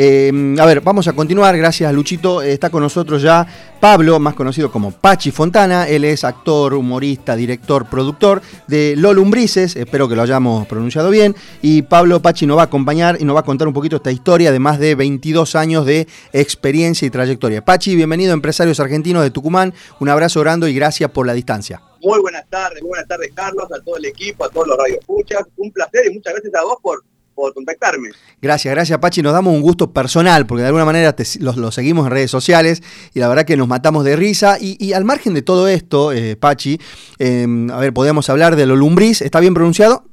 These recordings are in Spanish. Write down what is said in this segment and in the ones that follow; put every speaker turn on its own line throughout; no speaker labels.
Eh, a ver, vamos a continuar, gracias Luchito. Está con nosotros ya Pablo, más conocido como Pachi Fontana. Él es actor, humorista, director, productor de Lolumbrices, espero que lo hayamos pronunciado bien. Y Pablo Pachi nos va a acompañar y nos va a contar un poquito esta historia de más de 22 años de experiencia y trayectoria. Pachi, bienvenido a Empresarios Argentinos de Tucumán. Un abrazo grande y gracias por la distancia.
Muy buenas tardes, muy buenas tardes Carlos, a todo el equipo, a todos los radioescuchas. Un placer y muchas gracias a vos por, por contactarme.
Gracias, gracias Pachi. Nos damos un gusto personal porque de alguna manera te, los, los, seguimos en redes sociales y la verdad que nos matamos de risa. Y, y al margen de todo esto, eh, Pachi, eh, a ver, podemos hablar de lo lumbriz. ¿Está bien pronunciado?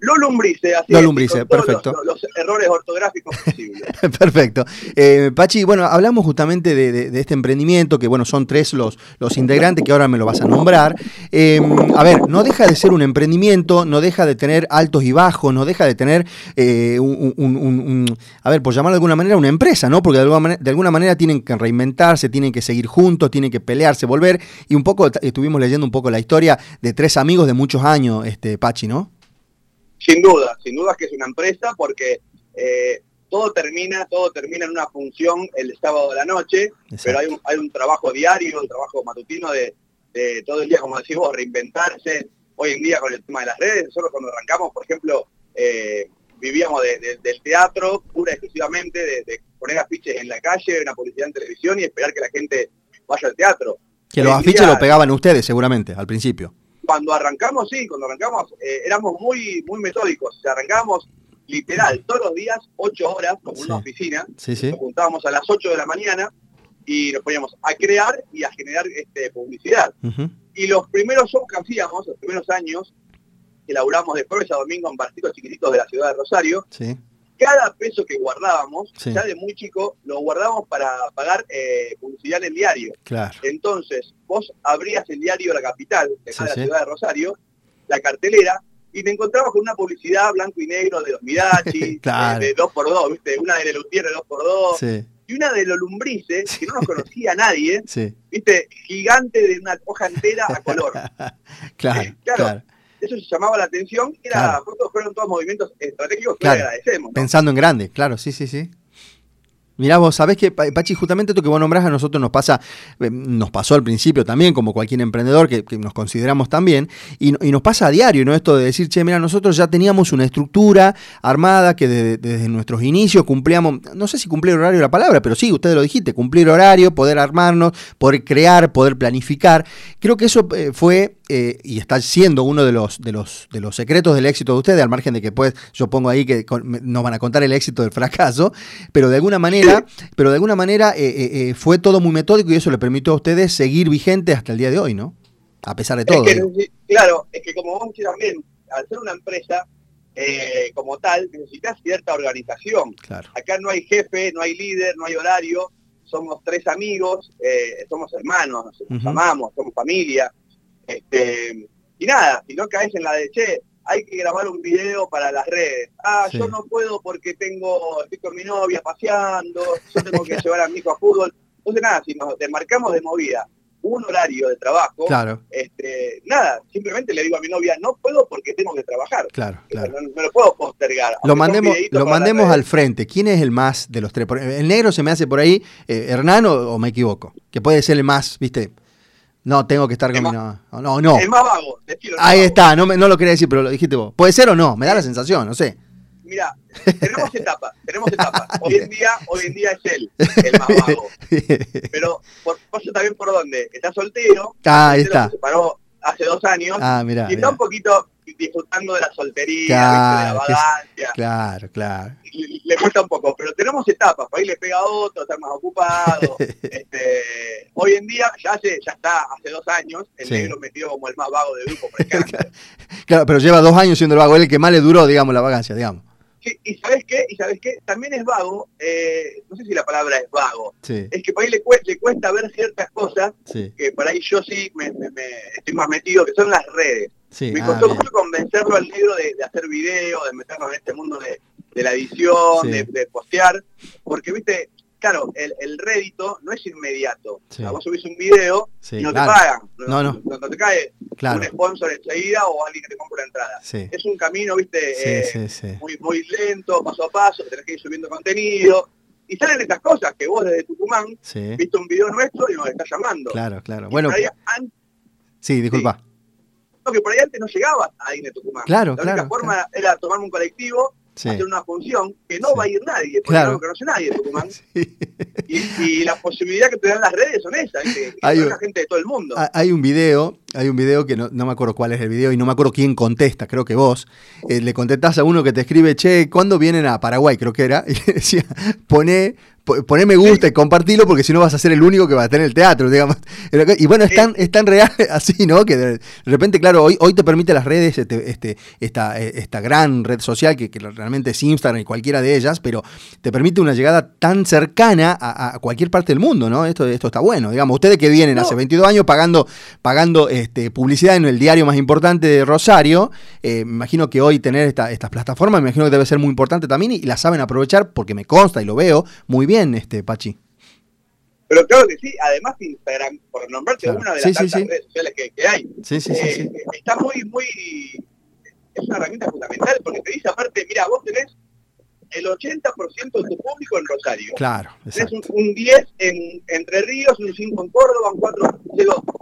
Lo lumbrice, así
Lo lumbrice, perfecto.
Los, los, errores ortográficos posibles.
perfecto. Eh, Pachi, bueno, hablamos justamente de, de, de, este emprendimiento, que bueno, son tres los, los integrantes que ahora me lo vas a nombrar. Eh, a ver, no deja de ser un emprendimiento, no deja de tener altos y bajos, no deja de tener eh, un, un, un, a ver, por llamarlo de alguna manera, una empresa, ¿no? Porque de alguna, manera, de alguna manera tienen que reinventarse, tienen que seguir juntos, tienen que pelearse, volver. Y un poco, estuvimos leyendo un poco la historia de tres amigos de muchos años, este, Pachi, ¿no?
Sin duda, sin duda que es una empresa porque eh, todo termina, todo termina en una función el sábado de la noche, Exacto. pero hay un, hay un trabajo diario, un trabajo matutino de, de todo el día, como decís vos, reinventarse. Hoy en día con el tema de las redes, nosotros cuando arrancamos, por ejemplo, eh, vivíamos de, de, del teatro pura y exclusivamente, de, de, poner afiches en la calle, una publicidad en televisión y esperar que la gente vaya al teatro.
Que los afiches día, lo pegaban ustedes seguramente al principio
cuando arrancamos, sí, cuando arrancamos eh, éramos muy, muy metódicos. O sea, arrancábamos literal todos los días, ocho horas, como sí. una oficina.
Sí, sí.
Nos juntábamos a las 8 de la mañana y nos poníamos a crear y a generar este, publicidad. Uh -huh. Y los primeros shows que hacíamos, los primeros años, que laburamos de jueves a domingo en barcitos chiquititos de la ciudad de Rosario,
sí.
Cada peso que guardábamos, sí. ya de muy chico, lo guardábamos para pagar eh, publicidad en el diario.
Claro.
Entonces, vos abrías el diario La Capital, de sí, la sí. ciudad de Rosario, la cartelera, y te encontrabas con una publicidad blanco y negro de los Mirachi,
claro.
de, de 2x2, ¿viste? Una de Lelutier de 2x2,
sí.
y una de los lumbrices, que no nos conocía nadie, ¿viste? Gigante de una hoja entera a color.
claro, eh, claro, claro.
Eso se llamaba la atención, era, fueron todos movimientos estratégicos que agradecemos. ¿no?
Pensando en grande, claro, sí, sí, sí. Mirá vos, sabés que, Pachi, justamente esto que vos nombrás a nosotros nos pasa, eh, nos pasó al principio también, como cualquier emprendedor que, nos consideramos también, y, nos pasa a diario, ¿no? Esto de decir, che, mira, nosotros ya teníamos una estructura armada que desde, nuestros inicios cumplíamos, no sé si cumplir horario la palabra, pero sí, usted lo dijiste, cumplir horario, poder armarnos, poder crear, poder planificar. Creo que eso eh, fue eh, y está siendo uno de los, de, los, de los secretos del éxito de ustedes, al margen de que pues yo pongo ahí que nos van a contar el éxito del fracaso, pero de alguna manera, pero de alguna manera eh, eh, fue todo muy metódico y eso le permitió a ustedes seguir vigentes hasta el día de hoy, ¿no? A pesar de todo.
Es que, claro, es que como vos también, al ser una empresa eh, como tal, necesitas cierta organización.
Claro.
Acá no hay jefe, no hay líder, no hay horario, somos tres amigos, somos hermanos, nos uh -huh. amamos, somos familia este, y nada, si no caes en la de, che, hay que grabar un video para las redes. Ah, sí. yo no puedo porque tengo, estoy con mi novia paseando, yo tengo que llevar a mi hijo a fútbol. Entonces nada, si nos demarcamos de movida un horario de trabajo,
claro.
este, nada, simplemente le digo a mi novia, no puedo porque tengo que trabajar.
Claro, claro.
No, no lo puedo postergar.
Lo mandemos, lo mandemos al frente. ¿Quién es el más de los tres? El negro se me hace por ahí, eh, Hernán o, o me equivoco, que puede ser el más, viste, no, tengo que estar con mi no, no, no.
El más vago.
Ahí vago. está, no, me, no lo quería decir, pero lo dijiste vos. ¿Puede ser o no? Me da la sensación, no sé.
Mira, tenemos etapas, tenemos etapas. Hoy en día, hoy en día es él, el más vago. Pero por, pasa también por dónde. Está soltero.
Ah, ahí está.
Se separó hace dos años.
Ah, mira.
Y está
mirá.
un poquito disfrutando de la soltería,
claro,
de la vagancia.
Claro, claro.
Le, cuesta un poco, pero tenemos etapas, por ahí le pega a otro, está más ocupado. este, hoy en día, ya hace, ya está, hace dos años, el sí. negro metido como el más vago del grupo.
claro, pero lleva dos años siendo el vago, él el que más le duró, digamos, la vagancia, digamos.
Sí, y sabes qué, y sabes qué, también es vago, eh, no sé si la palabra es vago,
sí.
es que por ahí le cuesta, le cuesta ver ciertas cosas
sí.
que por ahí yo sí me, me, me, estoy más metido, que son las redes.
Sí,
me
ah,
costó
bien.
mucho convencerlo al negro de, de hacer video, de meternos en este mundo de, de la edición, de, de, postear, porque viste, claro, el, el rédito no es inmediato.
Sí.
O sea, vos subís un video
sí,
y no
claro.
te pagan.
No, no.
No, no te cae
claro.
un sponsor enseguida o alguien que te compra la entrada. Es un camino, viste, eh, Muy, muy lento, paso a paso, tenés que ir subiendo contenido. y salen estas cosas que vos desde Tucumán viste un video nuestro y nos estás llamando.
Claro, claro. bueno, sí, disculpa.
que por ahí antes no llegaba a de Tucumán.
Claro,
La
única
forma era tomar un colectivo, hacer una función que no va a ir nadie, porque no lo conoce nadie Tucumán. Y, la posibilidad que te dan las redes son esas, que, hay la gente de todo el mundo.
Hay un video, hay un video que no, me acuerdo cuál es el video y no me acuerdo quién contesta, creo que vos. Eh, le contestás a uno que te escribe, che, ¿cuándo vienen a Paraguay? Creo que era. Y decía, pone poné me gusta y compartilo porque si no vas a ser el único que va a estar en el teatro, digamos. Y bueno, es tan, es tan real así, ¿no? Que de repente, claro, hoy, hoy te permite las redes, este, este, esta, esta gran red social que, realmente es Instagram y cualquiera de ellas, pero te permite una llegada tan cercana a, cualquier parte del mundo, ¿no? Esto, esto está bueno, digamos. Ustedes que vienen hace 22 años pagando, pagando este, publicidad en el diario más importante de Rosario, eh, me imagino que hoy tener esta, estas plataformas, me imagino que debe ser muy importante también y la saben aprovechar porque me consta y lo veo muy bien este Pachi.
Pero claro que sí, además Instagram, por nombrarte una de las tantas redes sociales que, hay,
eh,
está muy, muy, es una herramienta fundamental porque te dice aparte, mira, vos tenés el 80% de tu público en Rosario.
Claro,
Tenés un, 10 en Entre Ríos, un 5 en Córdoba, un 4,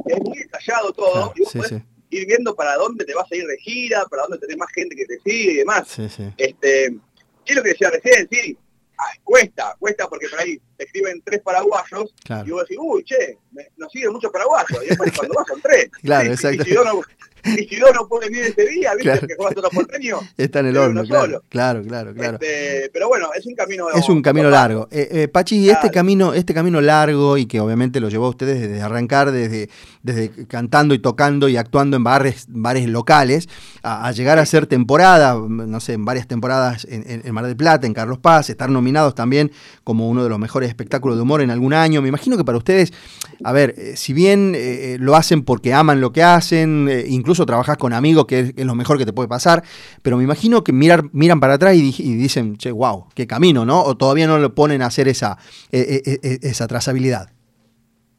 es muy detallado todo, y vos podés ir viendo para dónde te vas a ir de gira, para dónde tenés más gente que te sigue y demás. Este, ¿Qué es lo que decía recién? Sí, cuesta, cuesta porque por ahí te escriben tres paraguayos y vos decís, uy, che, nos siguen muchos paraguayos. Y después cuando vas son tres.
Claro, exacto.
Y si no, no puede venir ese día, ¿viste? Que juegas los porteños.
Está en el horno, claro, claro, claro, claro.
Este, pero bueno, es un camino
Es un camino largo. Eh, eh, Pachi, este camino, este camino largo y que obviamente lo llevó a ustedes desde arrancar, desde, desde cantando y tocando y actuando en bares, bares locales, a, llegar a ser temporada, no sé, en varias temporadas en, Mar del Plata, en Carlos Paz, estar nominados también como uno de los mejores espectáculos de humor en algún año. Me imagino que para ustedes, a ver, eh, si bien lo hacen porque aman lo que hacen, incluso trabajás con amigos, que es, lo mejor que te puede pasar, pero me imagino que mirar, miran para atrás y, dicen, che, wow, qué camino, ¿no? O todavía no lo ponen a hacer esa, e, e, e, esa trazabilidad.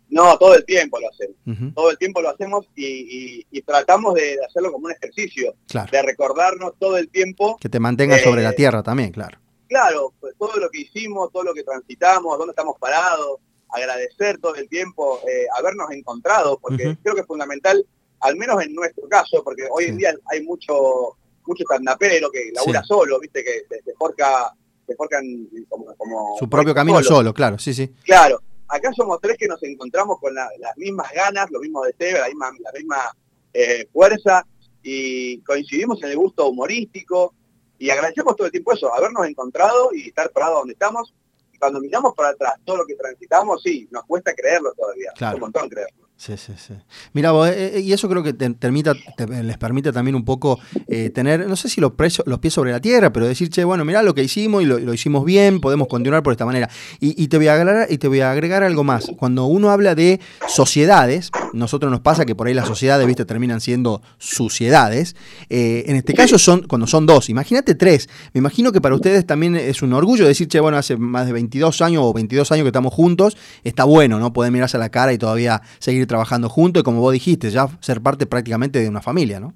No, todo el tiempo lo hacemos. Todo el tiempo lo hacemos y, tratamos de hacerlo como un ejercicio. De recordarnos todo el tiempo.
Que te mantenga sobre la tierra también, claro.
Claro, pues todo lo que hicimos, todo lo que transitamos, dónde estamos parados, agradecer todo el tiempo, eh, habernos encontrado, porque creo que es fundamental al menos en nuestro caso, porque hoy en día hay mucho mucho tandapero que labura solo, viste, que se, forca, se forcan como,
Su propio camino solo. claro, sí, sí.
Claro, acá somos tres que nos encontramos con las mismas ganas, lo mismo de Tebe, la misma, la misma eh, fuerza, y coincidimos en el gusto humorístico, y agradecemos todo el tiempo eso, habernos encontrado y estar parados donde estamos. Y cuando miramos para atrás todo lo que transitamos, sí, nos cuesta creerlo todavía, un montón creerlo.
Sí, sí, sí. Mira, eh, eh, y eso creo que te, les permite también un poco eh, tener, no sé si los, los pies sobre la tierra, pero decir, che, bueno, mira lo que hicimos y lo, hicimos bien, podemos continuar por esta manera. Y, te voy a agregar, y te voy a agregar algo más. Cuando uno habla de sociedades, nosotros nos pasa que por ahí las sociedades, viste, terminan siendo suciedades. en este caso son, cuando son dos, imagínate tres. Me imagino que para ustedes también es un orgullo decir, che, bueno, hace más de 22 años o 22 años que estamos juntos, está bueno, ¿no? Poder mirarse a la cara y todavía seguir trabajando juntos y como vos dijiste, ya ser parte prácticamente de una familia, ¿no?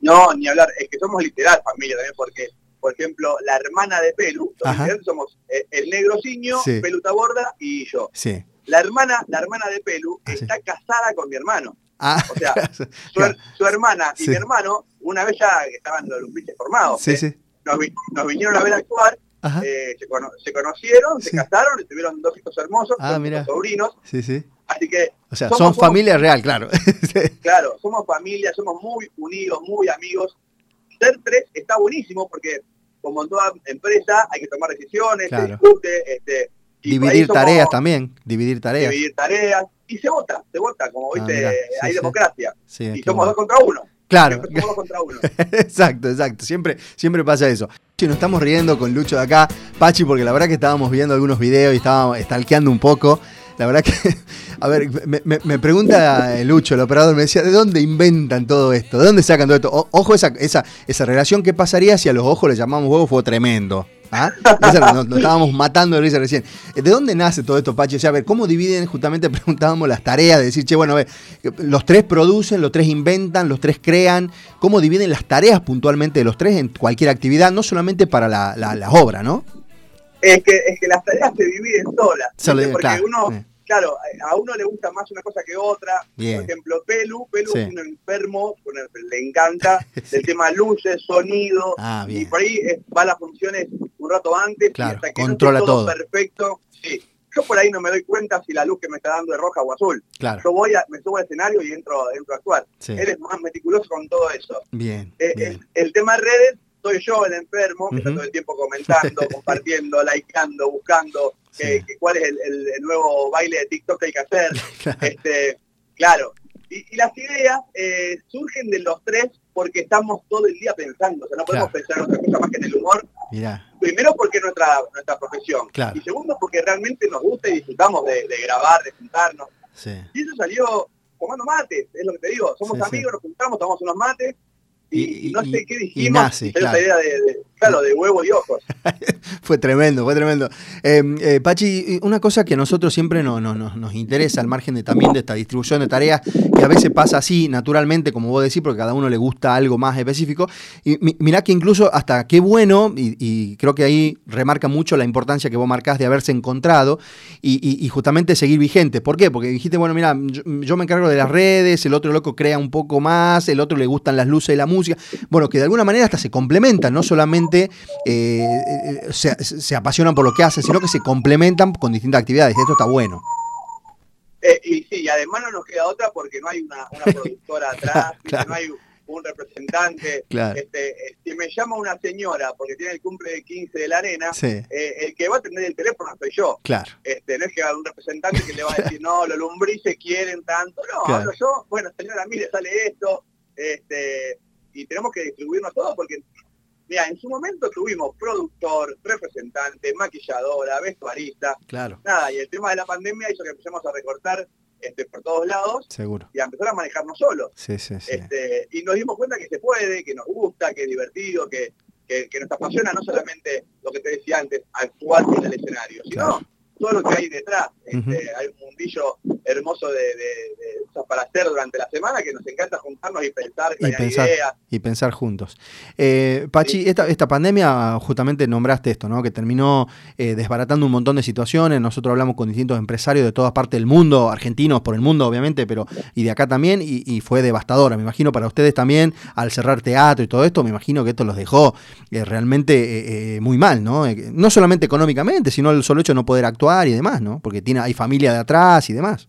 No, ni hablar, es que somos literal familia también, porque, por ejemplo, la hermana de Pelu, somos eh, el negro Ciño, Pelu Taborda y yo.
Sí.
La hermana, la hermana de Pelu ah, está casada con mi hermano.
Ah,
o sea, su, hermana y mi hermano, una vez ya estaban los lumbrices formados,
sí, sí.
Nos, vinieron a ver actuar, eh, se, conocieron, se casaron y tuvieron dos hijos hermosos,
ah,
dos sobrinos.
Sí, sí.
Así que.
O sea, son familia real, claro.
claro, somos familia, somos muy unidos, muy amigos. Ser tres está buenísimo porque, como en toda empresa, hay que tomar decisiones, se discute. Este,
dividir tareas también, dividir tareas.
Dividir tareas. Y se vota, se vota, como ah, viste, hay democracia. y somos dos contra uno.
Claro.
Somos dos contra uno.
exacto, exacto. Siempre, siempre pasa eso. Nos estamos riendo con Lucho de acá, Pachi, porque la verdad que estábamos viendo algunos videos y estábamos stalkeando un poco. La verdad que, a ver, me, pregunta Lucho, el operador, me decía, ¿de dónde inventan todo esto? ¿De dónde sacan todo esto? ojo, esa, esa, esa relación, ¿qué pasaría si a los ojos le llamamos huevo? Fue tremendo. ¿Ah? Nos, estábamos matando de risa recién. ¿De dónde nace todo esto, Pachi? O sea, a ver, ¿cómo dividen? Justamente preguntábamos las tareas de decir, che, bueno, a ver, los tres producen, los tres inventan, los tres crean. ¿Cómo dividen las tareas puntualmente de los tres en cualquier actividad? No solamente para la obra, ¿no?
Es que, es que las tareas se dividen solas. Porque
claro,
uno,
sí.
claro, a uno le gusta más una cosa que otra.
Bien.
Por ejemplo, Pelu, Pelu
Sí.
es un enfermo, le encanta del tema luces, sonido,
Ah,
y por ahí eh, va a las funciones un rato antes, y hasta que no
controla
esté
todo.
perfecto. Sí. Yo por ahí no me doy cuenta si la luz que me está dando es roja o azul.
Claro.
Yo voy a, me subo al escenario y entro, entro a actuar. Él es más meticuloso con todo eso.
Bien,
Eh,
bien.
el, el tema redes, soy yo el enfermo, que está todo el tiempo comentando, compartiendo, likeando, buscando
Sí.
que cuál es el, el- el nuevo baile de TikTok que hay que hacer.
Claro.
Este, claro. Y, y las ideas eh, surgen de los tres porque estamos todo el día pensando. O sea, no podemos
Claro.
pensar en otra cosa más que en el humor.
Mirá,
Primero porque es nuestra, nuestra profesión.
Claro.
Y segundo porque realmente nos gusta y disfrutamos de, de grabar, de juntarnos.
sí.
Y eso salió tomando mates, es lo que te digo. Somos
sí.
amigos, nos juntamos, tomamos unos mates y,
Y-
no sé qué dijimos.
nace,
salió
claro.
esa idea de, de- claro, de huevo y ojos.
Fue tremendo, fue tremendo. Eh, eh, Pachi, una cosa que a nosotros siempre no, no- no- nos interesa, al margen de también de esta distribución de tareas, que a veces pasa así naturalmente, como vos decís, porque cada uno le gusta algo más específico. Y mi- mirá que incluso hasta qué bueno, y, creo que ahí remarca mucho la importancia que vos marcás de haberse encontrado y justamente seguir vigente. ¿Por qué? Porque dijiste, bueno, mira, yo, yo me encargo de las redes, el otro loco crea un poco más, el otro le gustan las luces y la música. Bueno, que de alguna manera hasta se complementan, no solamente eh, eh, se, se apasionan por lo que hacen, sino que se complementan con distintas actividades. Esto está bueno.
Eh, y sí, además no nos queda otra porque no hay una, una productora atrás, ¿viste?
Claro.
no hay un representante.
Claro.
Este, eh, si me llama una señora porque tiene el cumple de 15 de la arena,
Sí,
eh, el que va a tener el teléfono soy yo.
claro.
Este, no es que haya un representante que le va a decir, no, los lombrices quieren tanto. No,
Claro.
hablo yo, bueno, señora, mire, sale esto. Este, y tenemos que distribuirnos todo porque, mira, en su momento tuvimos productor, representante, maquilladora, vestuarista,
Claro,
nada, y el tema de la pandemia hizo que empecemos a recortar este, por todos lados
seguro.
y a empezar a manejarnos solos.
Sí, sí, sí.
Este, y nos dimos cuenta que se puede, que nos gusta, que es divertido, que, que, que nos apasiona no solamente lo que te decía antes, actuar en el escenario, sino
Claro.
todo lo que hay detrás. Este. Hay un mundillo hermoso de, de- para hacer durante la semana que nos encanta juntarnos y pensar,
Y pensar.
ideas.
y pensar juntos. Eh, Pachi,
Sí.
esta, esta pandemia, justamente nombraste esto, ¿no? Que terminó eh, desbaratando un montón de situaciones. Nosotros hablamos con distintos empresarios de todas partes del mundo, argentinos por el mundo, obviamente, pero y de acá también, y, y fue devastadora. Me imagino para ustedes también, al cerrar teatro y todo esto, me imagino que esto los dejó eh, realmente muy mal, ¿no? No solamente económicamente, sino el solo hecho de no poder actuar y demás, ¿no? Porque tiene, hay familia de atrás y demás.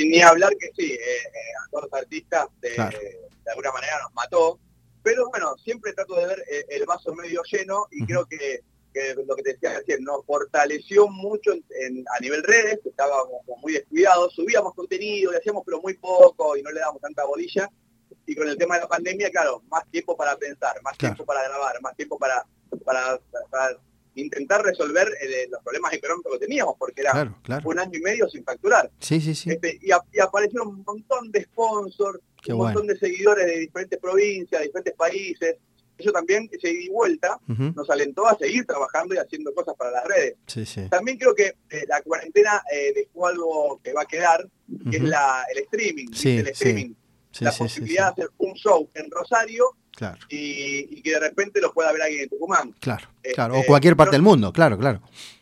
Sin ni hablar que sí, eh, eh, a todos los artistas de,
Claro.
de alguna manera nos mató, pero bueno, siempre trato de ver eh, el vaso medio lleno y creo que, que lo que te decía recién, nos fortaleció mucho en- en- a nivel redes, que estábamos muy descuidados, subíamos contenido, le hacíamos pero muy poco y no le damos tanta bolilla, y con el tema de la pandemia, claro, más tiempo para pensar, más
Claro.
tiempo para grabar, más tiempo para, para, para intentar resolver eh, los problemas económicos que teníamos, porque era
Claro, claro.
un año y medio sin facturar.
Sí, sí, sí.
Este, y, a- y aparecieron un montón de sponsors,
Qué
un
bueno.
montón de seguidores de diferentes provincias, de diferentes países. Eso también, ese ida y vuelta, nos alentó a seguir trabajando y haciendo cosas para las redes.
Sí, sí.
También creo que eh, la cuarentena eh, dejó algo que va a quedar, que es la, el streaming. el streaming.
Sí,
la
sí,
posibilidad de hacer un show en Rosario
Claro,
y, y que de repente lo pueda ver alguien en Tucumán.
claro,
Este,
claro. O cualquier parte
no-
del mundo, claro, claro.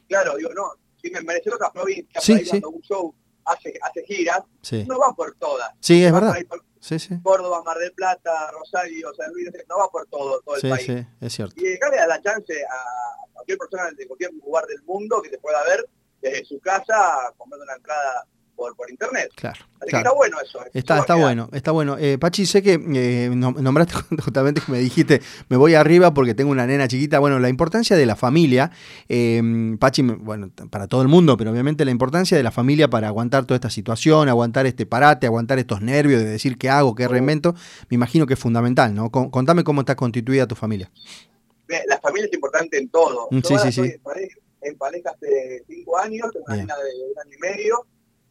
Claro, digo, no, si me merecen otras provincias,
Sí,
cuando un show hace, hace giras, no va por todas.
sí es
Va
verdad.
por
Sí, sí.
Córdoba, Mar del Plata, Rosario, San Luis, no va por todo, todo el
Sí,
país.
sí, es cierto.
Y dejarle a la chance a cualquier persona de cualquier lugar del mundo que te pueda ver desde su casa comprando una entrada por, por internet.
Claro,
Así que está bueno eso. eso
Está, bueno, está bueno. Eh, Pachi, sé que eh, nom- nombraste justamente que me dijiste, me voy arriba porque tengo una nena chiquita. Bueno, la importancia de la familia, eh, Pachi, bueno, para todo el mundo, pero obviamente la importancia de la familia para aguantar toda esta situación, aguantar este parate, aguantar estos nervios de decir qué hago, qué reinvento, me imagino que es fundamental, ¿no? Con- contame cómo está constituida tu familia.
La familia es importante en todo.
Mm,
Yo
sí, sí, sí.
En, pareja, en pareja hace cinco años, tengo una nena de un año y medio.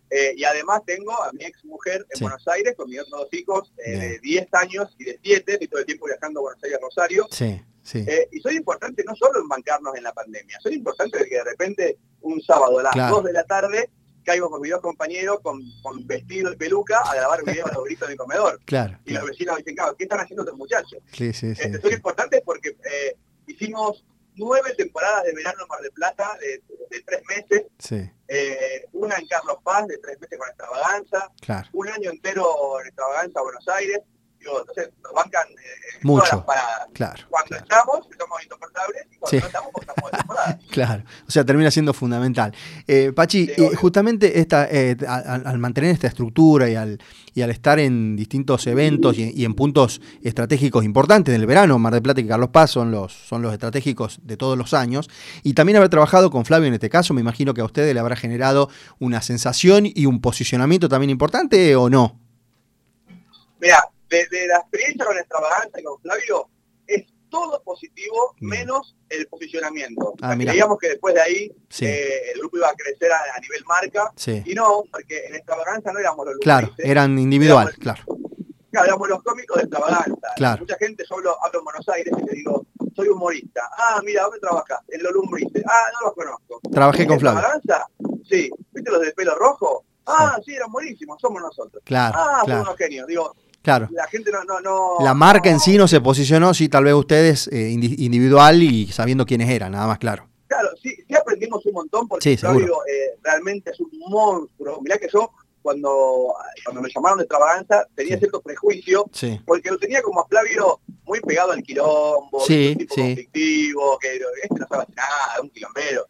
Eh, y además tengo a mi ex mujer en
Sí.
Buenos Aires con mis otros dos hijos eh, de 10 años y de 7, estoy todo el tiempo viajando a Buenos Aires, Rosario.
Sí, sí.
Eh, y soy importante no solo en bancarnos en la pandemia, soy importante de que de repente un sábado a las
Claro.
2 de la tarde caigo con mis dos compañeros con, con vestido y peluca a grabar videos a los gritos de mi comedor.
Claro,
Y los
claro.
vecinos dicen, claro, ¿qué están haciendo estos muchachos?
Sí, sí, sí.
Este, soy importante porque eh, hicimos nueve temporadas de verano en Mar del Plata de, tres meses.
Sí.
Eh, una en Carlos Paz de tres meses con extravaganza.
Claro.
Un año entero en extravaganza Buenos Aires. Digo, entonces nos bancan eh,
Mucho.
todas las paradas.
Claro.
Cuando
claro.
estamos, estamos insoportables. Y cuando
Sí.
no estamos, estamos de temporada.
Claro, o sea, termina siendo fundamental. Eh, Pachi,
Sí,
eh, justamente esta, eh, al, al mantener esta estructura y al, y al estar en distintos eventos y, y en puntos estratégicos importantes del verano, Mar del Plata y Carlos Paz son los, son los estratégicos de todos los años, y también haber trabajado con Flavio en este caso, me imagino que a ustedes le habrá generado una sensación y un posicionamiento también importante, ¿o no?
Mira, de, de la experiencia con extravaganza y con Flavio, es todo positivo menos el posicionamiento.
Ah,
que después de ahí
Sí.
eh, el grupo iba a crecer a, a nivel marca.
Sí.
Y no, porque en extravaganza no éramos los
Claro,
lugares,
eran individual, claro.
Claro, éramos los cómicos de extravaganza.
Claro.
Mucha gente solo hablo en Buenos Aires y le digo, soy humorista. Ah, mira, ¿dónde trabajas? En los lumbrices. Ah, no los conozco.
Trabajé con
¿En
Flavio.
extravaganza? Sí. ¿Viste los de pelo rojo? Ah, sí, eran buenísimos, somos nosotros.
Claro,
ah, son
claro,
unos genios. Digo,
claro.
la gente no... no, no
La marca en sí no se posicionó, sí, tal vez ustedes eh, indi- individual y sabiendo quiénes eran, nada más claro.
Claro, sí, sí aprendimos un montón porque
Sí,
eh, realmente es un monstruo. Mirá que yo, cuando, cuando me llamaron de extravaganza, tenía
Sí.
cierto prejuicio porque lo tenía como a Flavio muy pegado al quilombo, un tipo conflictivo, que este no sabe nada, un quilombero.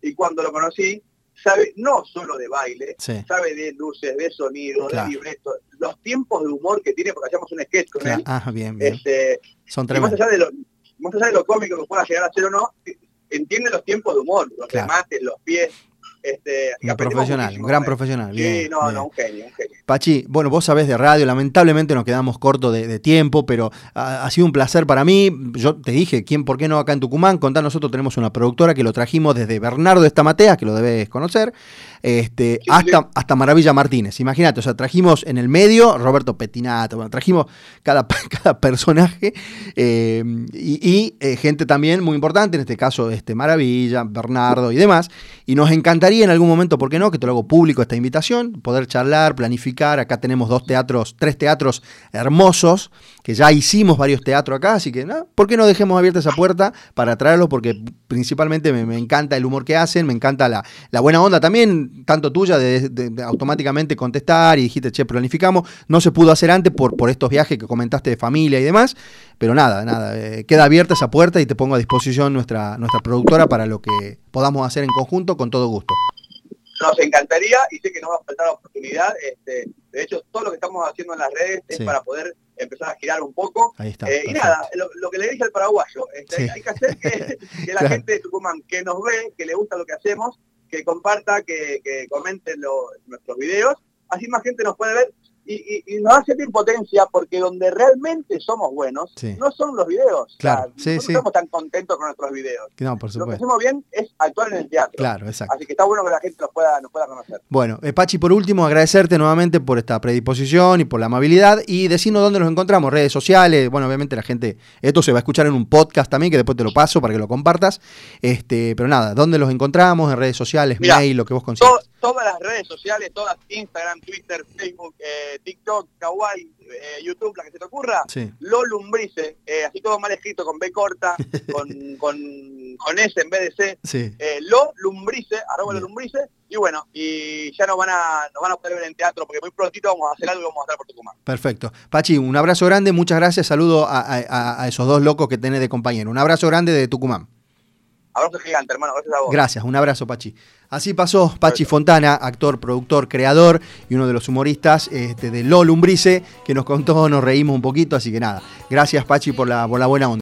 Y cuando lo conocí, sabe no solo de baile,
sí.
sabe de luces, de sonido,
Claro.
de libreto, los tiempos de humor que tiene, porque hacíamos un sketch con
claro.
él.
Ah, bien, bien.
Este,
Son
más
tremendos.
allá, de lo, más allá de lo cómico que pueda llegar a ser o no, entiende los tiempos de humor, los
Claro.
remates, los pies. Este,
Un profesional,
muchísimo
un gran profesional.
Sí, no,
bien.
no, un genio, un genio.
Pachi, bueno, vos sabés de radio, lamentablemente nos quedamos cortos de, de tiempo, pero ha, ha sido un placer para mí. Yo te dije, ¿quién, ¿por qué no acá en Tucumán? Contá, nosotros tenemos una productora que lo trajimos desde Bernardo Estamatea, que lo debes conocer, este, hasta, hasta Maravilla Martínez. Imagínate, o sea, trajimos en el medio Roberto Petinato, bueno, trajimos cada, cada personaje eh, y, y, eh, gente también muy importante, en este caso este, Maravilla, Bernardo y demás. Y nos encantaría en algún momento, ¿por qué no? Que te lo hago público esta invitación, poder charlar, planificar. Acá tenemos dos teatros, tres teatros hermosos, que ya hicimos varios teatros acá, así que, ¿no? ¿por qué no dejemos abierta esa puerta para traerlos? Porque principalmente me, me encanta el humor que hacen, me encanta la, la buena onda también, tanto tuya, de, de- de automáticamente contestar y dijiste, che, planificamos. No se pudo hacer antes por, por estos viajes que comentaste de familia y demás, pero nada, nada, eh, queda abierta esa puerta y te pongo a disposición nuestra, nuestra productora para lo que podamos hacer en conjunto con todo gusto.
Nos encantaría y sé que nos va a faltar la oportunidad. Este, de hecho, todo lo que estamos haciendo en las redes
Sí.
es para poder empezar a girar un poco.
Ahí está.
Eh, y nada, lo, lo que le dije al paraguayo, este,
Sí.
hay que hacer que, que la
Claro.
gente de Tucumán que nos ve, que le gusta lo que hacemos, que comparta, que, que comente lo- nuestros videos, así más gente nos puede ver y, y- y nos hace impotencia porque donde realmente somos buenos
Sí.
no son los videos.
Claro,
O sea,
sí,
nosotros
sí.
no estamos tan contentos con nuestros videos.
No, por
Lo que
supuesto.
hacemos bien es actuar en el teatro.
Claro, exacto.
Así que está bueno que la gente nos pueda, nos pueda conocer.
Bueno, eh, Pachi, por último, agradecerte nuevamente por esta predisposición y por la amabilidad y decirnos dónde nos encontramos, redes sociales, bueno, obviamente la gente, esto se va a escuchar en un podcast también, que después te lo paso para que lo compartas, este, pero nada, ¿dónde los encontramos? En redes sociales,
Mirá,
mail, lo que vos consideres.
To- todas las redes sociales, todas, Instagram, Twitter, Facebook, eh, TikTok, Kawaii, eh, YouTube, la que se te ocurra,
Sí,
Lo Lumbrice, eh, así todo mal escrito, con B corta, con, con, con S en vez de C,
sí.
Lo Lumbrice, arroba Lo. Lumbrice, y bueno, y ya nos van, a, nos van a poder ver en teatro, porque muy prontito vamos a hacer algo y vamos a estar por Tucumán.
Perfecto. Pachi, un abrazo grande, muchas gracias, saludo a- a esos dos locos que tenés de compañero. Un abrazo grande de Tucumán.
Abrazo gigante, hermano, gracias a vos.
Gracias, un abrazo, Pachi. Así pasó Pachi Fontana, actor, productor, creador y uno de los humoristas este, de Lo Lumbrice, que nos contó, nos reímos un poquito, así que nada. Gracias, Pachi, por la, por la buena onda.